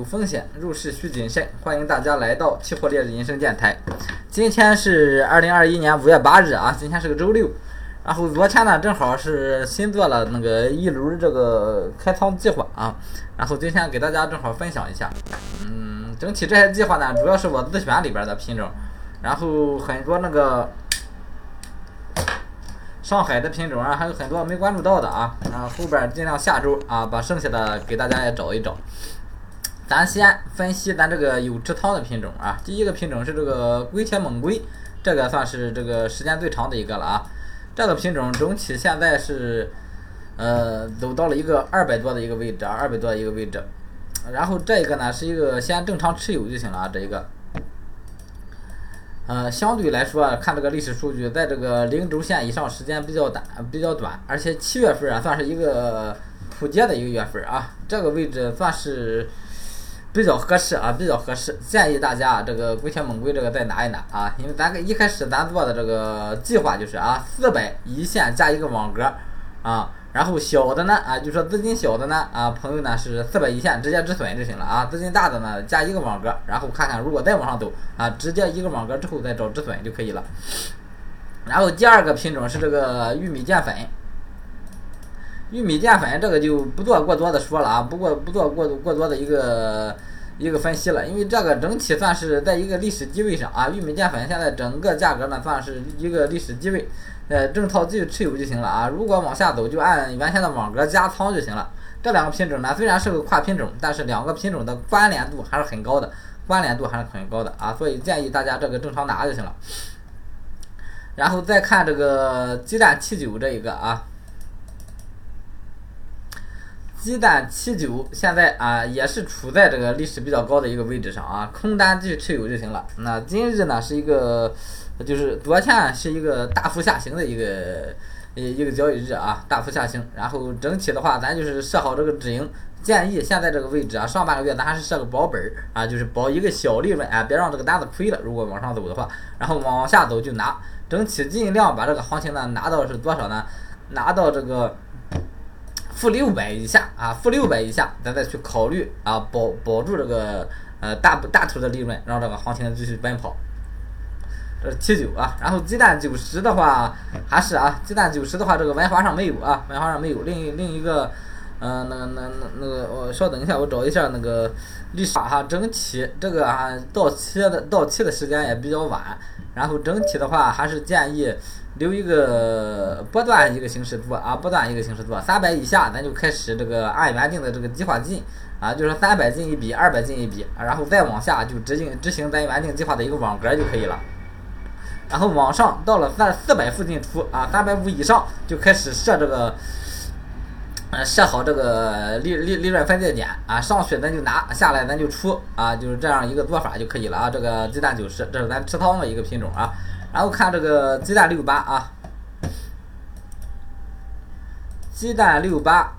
有风险，入市需谨慎。欢迎大家来到期货烈日人生电台。今天是二零二一年五月八日啊，今天是个周六。然后昨天呢，正好是新做了那个一轮这个开仓计划啊。然后今天给大家正好分享一下。嗯，整体这些计划呢，主要是我自选里边的品种，然后很多那个上海的品种啊，还有很多没关注到的啊。啊，后边尽量下周啊，把剩下的给大家也找一找。咱先分析咱这个有持仓的品种啊，第一个品种是这个硅铁锰硅，这个算是这个时间最长的一个了啊。这个品种整体现在是，呃，走到了一个二百多的一个位置啊，二百多的一个位置。然后这个呢是一个先正常持有就行了啊，这一个。呃，相对来说看这个历史数据，在这个零轴线以上时间比较短，比较短，而且七月份啊算是一个普跌的一个月份啊，这个位置算是。比较合适啊，比较合适，建议大家啊这个硅铁锰硅这个再拿一拿啊，因为咱一开始咱做的这个计划就是啊，四百一线加一个网格啊，然后小的呢啊，就说资金小的呢啊，朋友呢是四百一线直接止损就行了啊，资金大的呢加一个网格，然后看看如果再往上走啊，直接一个网格之后再找止损就可以了。然后第二个品种是这个玉米淀粉。玉米淀粉这个就不做过多的说了啊，不过不做过过多的一个一个分析了，因为这个整体算是在一个历史低位上啊。玉米淀粉现在整个价格呢算是一个历史低位，呃，正套继续持有就行了啊。如果往下走，就按原先的网格加仓就行了。这两个品种呢虽然是个跨品种，但是两个品种的关联度还是很高的，关联度还是很高的啊，所以建议大家这个正常拿就行了。然后再看这个鸡蛋七九这一个啊。鸡蛋七九现在啊也是处在这个历史比较高的一个位置上啊，空单继续持有就行了。那今日呢是一个，就是昨天是一个大幅下行的一个一一个交易日啊，大幅下行。然后整体的话，咱就是设好这个止盈，建议现在这个位置啊，上半个月咱还是设个保本儿啊，就是保一个小利润啊，别让这个单子亏了。如果往上走的话，然后往下走就拿，整体尽量把这个行情呢拿到是多少呢？拿到这个。负六百以下啊，负六百以下，咱再去考虑啊，保保住这个呃大大头的利润，让这个行情继续奔跑。这是七九啊，然后鸡蛋九十的话，还是啊，鸡蛋九十的话，这个文华上没有啊，文华上没有。另另一个，嗯，那那那那个，我稍等一下，我找一下那个历史哈，整体这个啊到期的到期的时间也比较晚，然后整体的话还是建议。留一个波段一个形式做啊，波段一个形式做，三百以下咱就开始这个按原定的这个计划进啊，就是三百进一笔，二百进一笔，然后再往下就执行执行咱原定计划的一个网格就可以了。然后往上到了三四百附近出啊，三百五以上就开始设这个，呃，设好这个利利利润分界点啊，上去咱就拿下来咱就出啊，就是这样一个做法就可以了啊。这个鸡蛋九十，这是咱持仓的一个品种啊。然后看这个鸡蛋六八啊，鸡蛋六八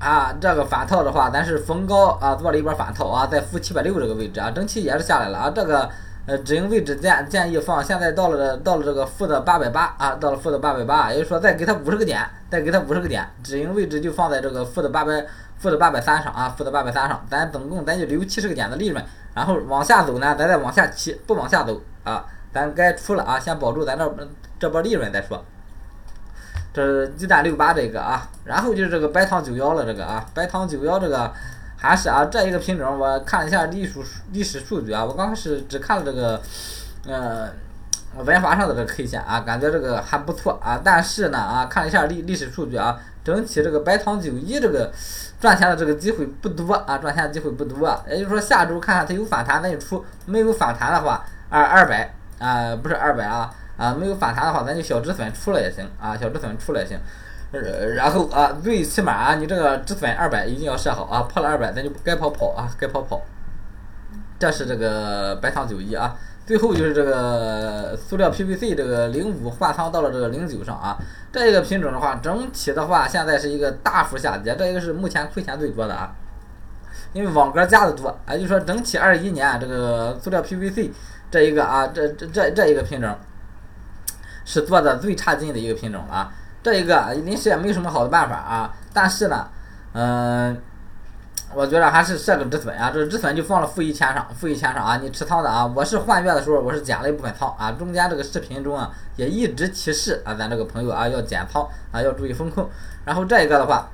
啊，这个反套的话，咱是逢高啊做了一波反套啊，在负七百六这个位置啊，整体也是下来了啊。这个呃止盈位置建建议放，现在到了到了这个负的八百八啊，到了负的八百八，也就是说再给它五十个点，再给它五十个点，止盈位置就放在这个负的八百负的八百三上啊，负的八百三上，咱总共咱就留七十个点的利润，然后往下走呢，咱再往下骑，不往下走啊。咱该出了啊，先保住咱这这波利润再说。这是鸡蛋六八这个啊，然后就是这个白糖九幺了这个啊，白糖九幺这个还是啊这一个品种，我看一下历史历史数据啊，我刚开始只看了这个呃文华上的这个 K 线啊，感觉这个还不错啊，但是呢啊看一下历历史数据啊，整体这个白糖九一这个赚钱的这个机会不多啊，赚钱的机会不多，也就是说下周看看它有反弹再出，没有反弹的话二二百。啊，不是二百啊，啊，没有反弹的话，咱就小止损出了也行啊，小止损出了也行。呃，然后啊，最起码啊，你这个止损二百一定要设好啊，破了二百咱就该跑跑啊，该跑跑。这是这个白糖九一啊，最后就是这个塑料 PVC 这个零五换仓到了这个零九上啊，这一个品种的话，整体的话现在是一个大幅下跌，这一个是目前亏钱最多的啊，因为网格加的多，啊就说整体二一年这个塑料 PVC。这一个啊，这这这这一个品种是做的最差劲的一个品种了啊！这一个临时也没有什么好的办法啊，但是呢，嗯，我觉得还是设个止损啊，这个止损就放了负一千上，负一千上啊，你持仓的啊，我是换月的时候我是减了一部分仓啊，中间这个视频中啊也一直提示啊，咱这个朋友啊要减仓啊，要注意风控，然后这一个的话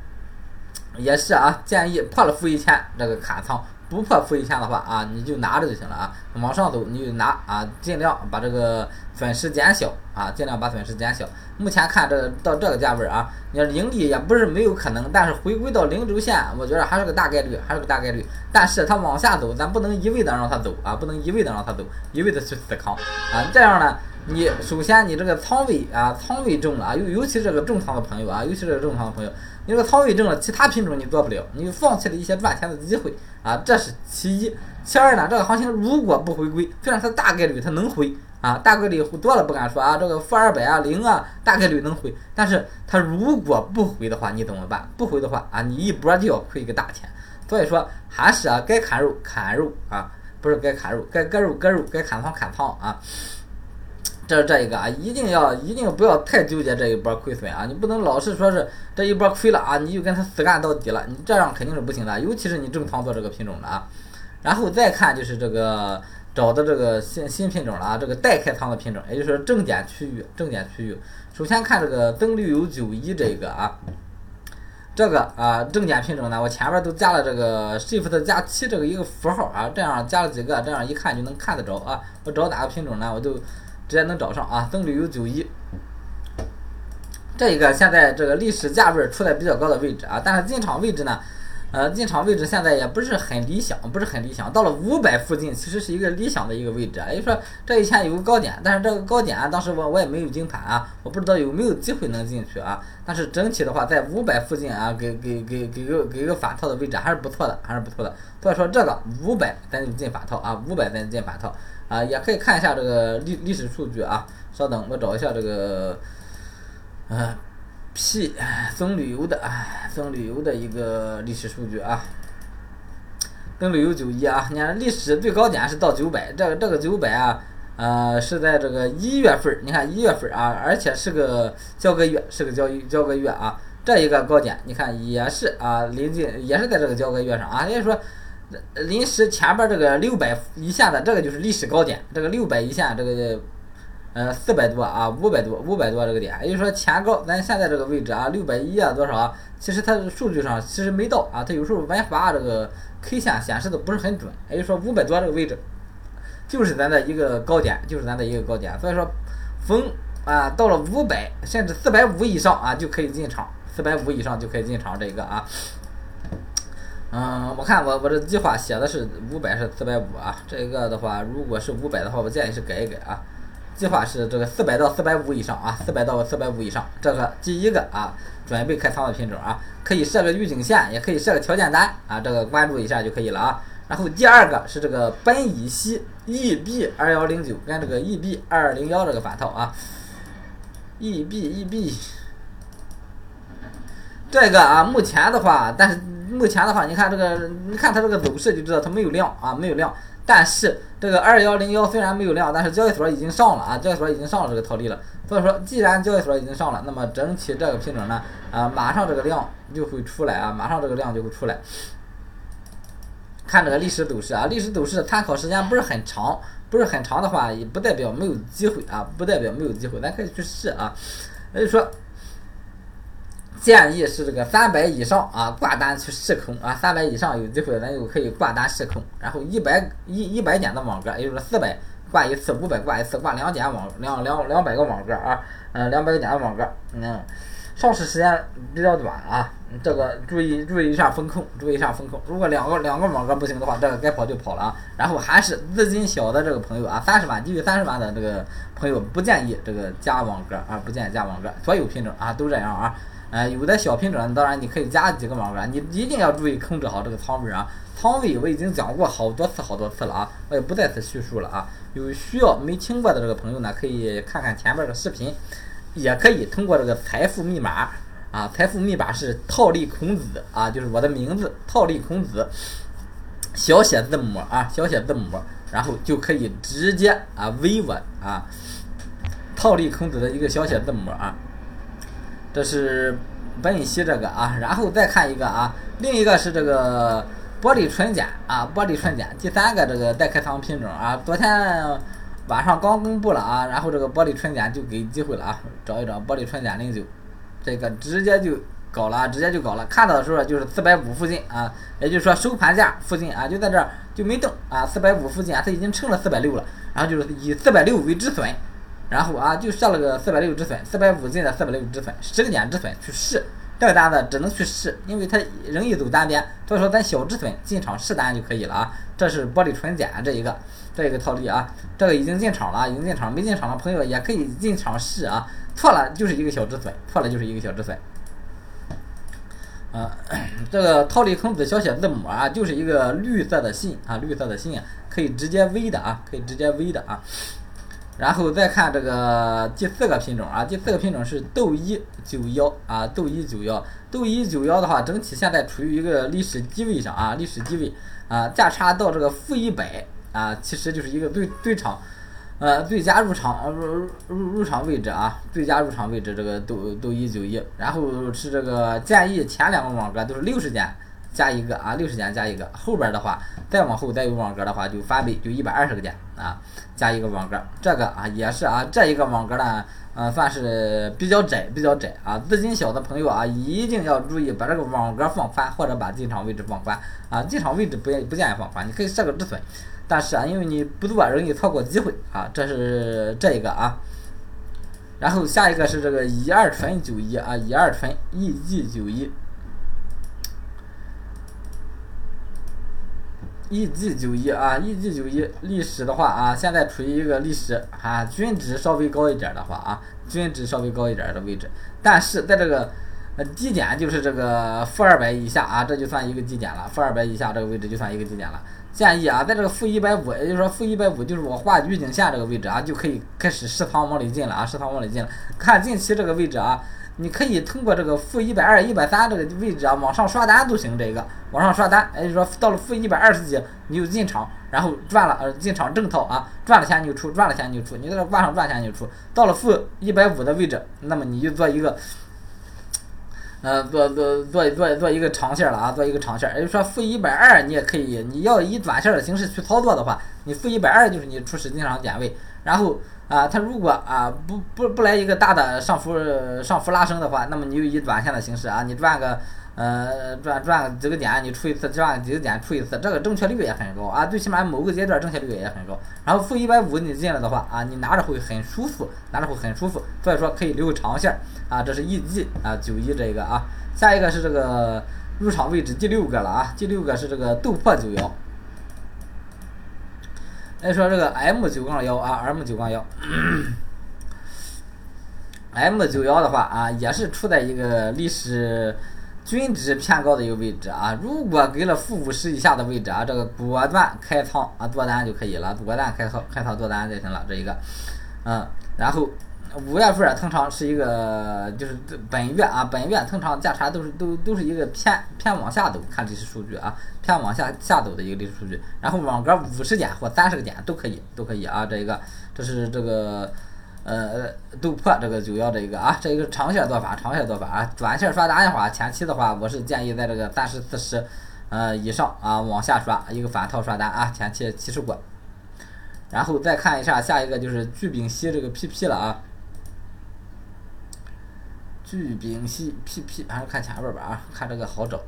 也是啊，建议破了负一千这个砍仓。不破负一千的话啊，你就拿着就行了啊。往上走你就拿啊，尽量把这个损失减小啊，尽量把损失减小。目前看这到这个价位啊，你要盈利也不是没有可能，但是回归到零轴线，我觉得还是个大概率，还是个大概率。但是它往下走，咱不能一味的让它走啊，不能一味的让它走，一味的去死扛啊。这样呢，你首先你这个仓位啊，仓位重了啊，尤尤其这个重仓的朋友啊，尤其是重仓的朋友。你这个仓位重了，其他品种你做不了，你放弃了一些赚钱的机会啊，这是其一。其二呢，这个行情如果不回归，虽然它大概率它能回啊，大概率多了不敢说啊，这个负二百啊零啊，大概率能回。但是它如果不回的话，你怎么办？不回的话啊，你一波就要亏一个大钱。所以说还是啊，该砍肉砍肉啊，不是该砍肉，该割肉割肉，该砍仓砍仓啊。这是这一个啊，一定要一定不要太纠结这一波亏损啊！你不能老是说是这一波亏了啊，你就跟他死干到底了，你这样肯定是不行的。尤其是你正常做这个品种的啊，然后再看就是这个找的这个新新品种了啊，这个待开仓的品种，也就是正点区域，正点区域。首先看这个增绿油九一这一个啊，这个啊正点品种呢，我前面都加了这个 shift 加七这个一个符号啊，这样加了几个，这样一看就能看得着啊。我找哪个品种呢，我就。直接能找上啊，增旅游九一，这一个现在这个历史价位处在比较高的位置啊，但是进场位置呢，呃，进场位置现在也不是很理想，不是很理想。到了五百附近，其实是一个理想的一个位置啊。也就是说，这一天有个高点，但是这个高点啊当时我我也没有盯盘啊，我不知道有没有机会能进去啊。但是整体的话，在五百附近啊，给给给给个给个反套的位置还是不错的，还是不错的。所以说这个五百咱就进反套啊，五百咱进反套。啊，也可以看一下这个历历史数据啊。稍等，我找一下这个，呃，P 增旅游的，增旅游的一个历史数据啊。增旅游九一啊，你看历史最高点是到九百，这个这个九百啊，呃，是在这个一月份你看一月份啊，而且是个交个月，是个交交个月啊。这一个高点，你看也是啊，临近也是在这个交个月上啊，也就是说。临时前边这个六百一线的，这个就是历史高点。这个六百一线，这个呃四百多啊，五百多，五百多这个点，也就是说前高，咱现在这个位置啊，六百一啊多少？其实它数据上其实没到啊，它有时候玩法这个 K 线显示的不是很准。也就是说五百多这个位置，就是咱的一个高点，就是咱的一个高点。所以说逢啊到了五百甚至四百五以上啊就可以进场，四百五以上就可以进场这个啊。嗯，我看我我这计划写的是五百是四百五啊，这个的话，如果是五百的话，我建议是改一改啊。计划是这个四百到四百五以上啊，四百到四百五以上，这个第一个啊，准备开仓的品种啊，可以设个预警线，也可以设个条件单啊，这个关注一下就可以了啊。然后第二个是这个苯乙烯 EB 二幺零九跟这个 EB 二零幺这个反套啊，EB EB 这个啊，目前的话，但是。目前的话，你看这个，你看它这个走势就知道它没有量啊，没有量。但是这个二幺零幺虽然没有量，但是交易所已经上了啊，交易所已经上了这个套利了。所以说，既然交易所已经上了，那么整体这个品种呢，啊，马上这个量就会出来啊，马上这个量就会出来。看这个历史走势啊，历史走势参考时间不是很长，不是很长的话，也不代表没有机会啊，不代表没有机会，咱可以去试啊。也就是说。建议是这个三百以上啊，挂单去试空啊，三百以上有机会咱就可以挂单试空，然后一百一一百点的网格，也就是四百挂一次，五百挂一次，挂两点网两两两百个网格啊，嗯，两百点的网格，嗯，上市时间比较短啊，这个注意注意一下风控，注意一下风控，如果两个两个网格不行的话，这个该跑就跑了啊，然后还是资金小的这个朋友啊，三十万低于三十万的这个朋友不建议这个加网格啊，不建议加网格，所有品种啊都这样啊。啊，有的小品种，当然你可以加几个网格，你一定要注意控制好这个仓位啊。仓位我已经讲过好多次好多次了啊，我也不再次叙述了啊。有需要没听过的这个朋友呢，可以看看前面的视频，也可以通过这个财富密码啊，财富密码是套利孔子啊，就是我的名字套利孔子，小写字母啊，小写字母，然后就可以直接啊微我啊，套利孔子的一个小写字母啊。这是苯乙烯这个啊，然后再看一个啊，另一个是这个玻璃纯碱啊，玻璃纯碱。第三个这个待开仓品种啊，昨天晚上刚公布了啊，然后这个玻璃纯碱就给机会了啊，找一找玻璃纯碱零九，这个直接就搞了，直接就搞了。看到的时候就是四百五附近啊，也就是说收盘价附近啊，就在这儿就没动啊，四百五附近啊，它已经撑了四百六了，然后就是以四百六为止损，然后啊就设了个四百六止损，四百五进的四百六止损，十个点止损去试。这个单子只能去试，因为它容易走单边，所以说咱小止损进场试单就可以了啊。这是玻璃纯碱这一个，这一个套利啊，这个已经进场了，已经进场，没进场的朋友也可以进场试啊。错了就是一个小止损，错了就是一个小止损。啊，这个套利孔子小写字母啊，就是一个绿色的信啊，绿色的信，可以直接 V 的啊，可以直接 V 的啊。然后再看这个第四个品种啊，第四个品种是豆一九幺啊，豆一九幺，豆一九幺的话，整体现在处于一个历史低位上啊，历史低位啊，价差到这个负一百啊，其实就是一个最最长，呃，最佳入场入入入场位置啊，最佳入场位置这个豆豆一九一，然后是这个建议前两个网格都是六十点。加一个啊，六十点加一个，后边的话再往后再有网格的话就翻倍，就一百二十个点啊，加一个网格，这个啊也是啊，这一个网格呢，呃，算是比较窄，比较窄啊，资金小的朋友啊，一定要注意把这个网格放宽，或者把进场位置放宽啊，进场位置不不建议放宽，你可以设个止损，但是啊，因为你不做容易错过机会啊，这是这一个啊，然后下一个是这个一二纯九一啊，一二纯 EG 九一。E G 九一啊，E G 九一历史的话啊，现在处于一个历史啊均值稍微高一点的话啊，均值稍微高一点的位置，但是在这个呃低点就是这个负二百以下啊，这就算一个低点了，负二百以下这个位置就算一个低点了。建议啊，在这个负一百五，也就是说负一百五就是我画预警线这个位置啊，就可以开始试仓往里进了啊，试仓往里进了。看近期这个位置啊。你可以通过这个负一百二、一百三这个位置啊，往上刷单都行。这个往上刷单，也就是说到了负一百二十几，你就进场，然后赚了，呃，进场正套啊，赚了钱你就出，赚了钱你就出，你在这往上赚钱你就出。到了负一百五的位置，那么你就做一个，呃，做做做做做一个长线了啊，做一个长线。也就是说负一百二你也可以，你要以短线的形式去操作的话，你负一百二就是你初始进场点位，然后。啊，它如果啊不不不来一个大的上浮上浮拉升的话，那么你就以短线的形式啊，你赚个呃赚赚几个点，你出一次赚几个点出一次，这个正确率也很高啊，最起码某个阶段正确率也很高。然后负一百五你进了的话啊，你拿着会很舒服，拿着会很舒服，所以说可以留长线啊。这是 E G 啊九一这个啊，下一个是这个入场位置第六个了啊，第六个是这个豆粕九幺。再说这个 M 九杠幺啊，M 九杠幺，M 九幺的话啊，也是处在一个历史均值偏高的一个位置啊。如果给了负五十以下的位置啊，这个果断开仓啊，做单就可以了，果断开仓开仓做单就行了。这一个，嗯，然后。五月份通常是一个，就是本月啊，本月通常价差都是都都是一个偏偏往下走，看历史数据啊，偏往下下走的一个历史数据。然后网格五十点或三十个点都可以，都可以啊。这一个，这是这个呃豆粕这个九幺这一个啊，这一个长线做法，长线做法啊。短线刷单的话，前期的话，我是建议在这个三十四十呃以上啊往下刷一个反套刷单啊，前期七十过。然后再看一下下一个就是聚丙烯这个 PP 了啊。聚丙烯 PP 还是看前边吧啊，看这个好找。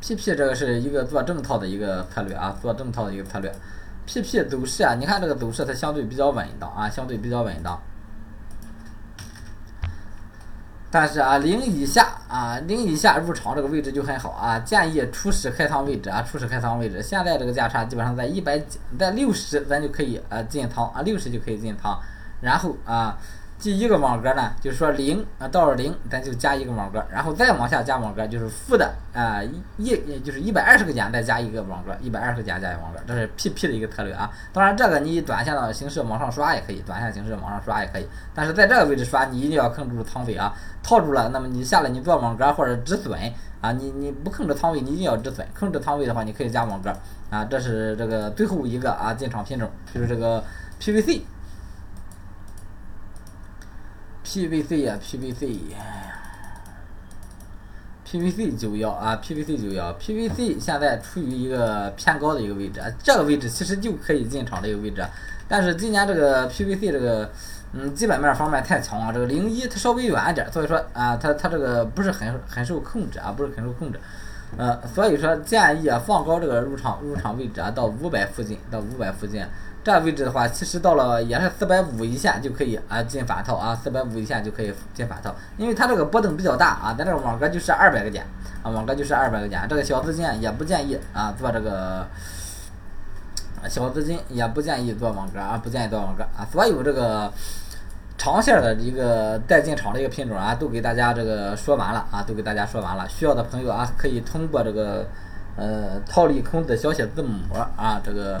PP 这个是一个做正套的一个策略啊，做正套的一个策略。PP 走势啊，你看这个走势它相对比较稳当啊，相对比较稳当。但是啊，零以下啊，零以下入场这个位置就很好啊，建议初始开仓位置啊，初始开仓位置。现在这个价差基本上在一百在六十，咱就可以呃进仓啊，六十就可以进仓，然后啊。第一个网格呢，就是说零啊到了零，咱就加一个网格，然后再往下加网格，就是负的啊一就是一百二十个点再加一个网格，一百二十个点加一个网格，这是 PP 的一个策略啊。当然这个你以短线的形式往上刷也可以，短线形式往上刷也可以，但是在这个位置刷，你一定要控制住仓位啊，套住了，那么你下来你做网格或者止损啊，你你不控制仓位，你一定要止损，控制仓位的话，你可以加网格啊。这是这个最后一个啊进场品种，就是这个 PVC。PVC 呀，PVC，呀，PVC 九幺啊，PVC 九幺，PVC 现在处于一个偏高的一个位置，这个位置其实就可以进场的一个位置，但是今年这个 PVC 这个嗯基本面方面太强了，这个零一它稍微远一点，所以说啊它它这个不是很很受控制啊，不是很受控制。呃，所以说建议啊放高这个入场入场位置啊，到五百附近，到五百附近，这位置的话，其实到了也是四百五一线就可以啊进反套啊，四百五一线就可以进反套，因为它这个波动比较大啊，咱这个网格就是二百个点啊，网格就是二百个点，这个小资金也不建议啊做这个小资金也不建议做网格啊，不建议做网格啊，所有这个。长线的一个带进场的一个品种啊，都给大家这个说完了啊，都给大家说完了。需要的朋友啊，可以通过这个呃套利孔子小写字母啊，这个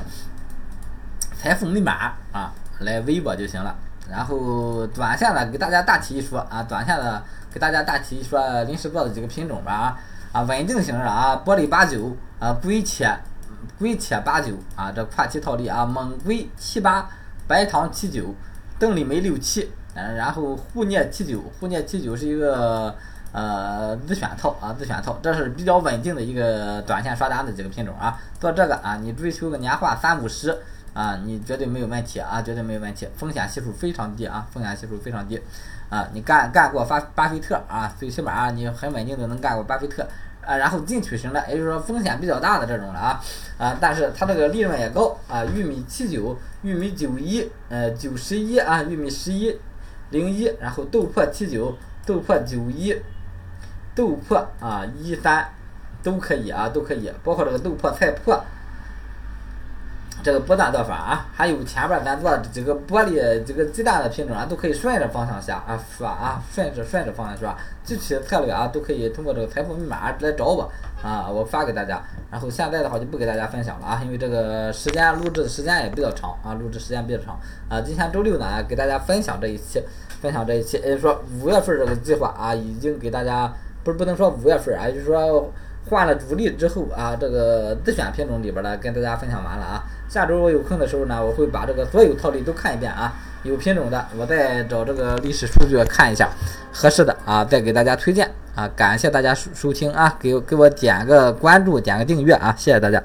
财富密码啊来微博就行了。然后短线的给大家大体一说啊，短线的给大家大体一说临时做的几个品种吧啊啊稳定型的啊，玻璃八九啊，硅铁硅铁八九啊，这跨期套利啊，锰硅七八，白糖七九。邓丽梅六七，嗯，然后沪镍七九，沪镍七九是一个呃自选套啊，自选套，这是比较稳定的一个短线刷单的几个品种啊。做这个啊，你追求个年化三五十啊，你绝对没有问题啊，绝对没有问题，风险系数非常低啊，风险系数非常低啊。你干干过巴巴菲特啊，最起码你很稳定的能干过巴菲特。啊，然后进取型的，也就是说风险比较大的这种了啊，啊，但是它这个利润也高啊，玉米七九，玉米九一，呃，九十一啊，玉米十一零一，然后豆粕七九，豆粕九一，豆粕啊一三都可以啊，都可以，包括这个豆粕菜粕。这个波段做法啊，还有前边咱做这个玻璃这个鸡蛋的品种啊，都可以顺着方向下啊是吧啊，顺着顺着方向是吧，具体的策略啊都可以通过这个财富密码来找我啊，我发给大家。然后现在的话就不给大家分享了啊，因为这个时间录制的时间也比较长啊，录制时间比较长啊。今天周六呢，给大家分享这一期，分享这一期，也就是说五月份这个计划啊，已经给大家不是不能说五月份啊，就是说。换了主力之后啊，这个自选品种里边呢，跟大家分享完了啊。下周我有空的时候呢，我会把这个所有套利都看一遍啊。有品种的，我再找这个历史数据看一下，合适的啊，再给大家推荐啊。感谢大家收收听啊，给给我点个关注，点个订阅啊，谢谢大家。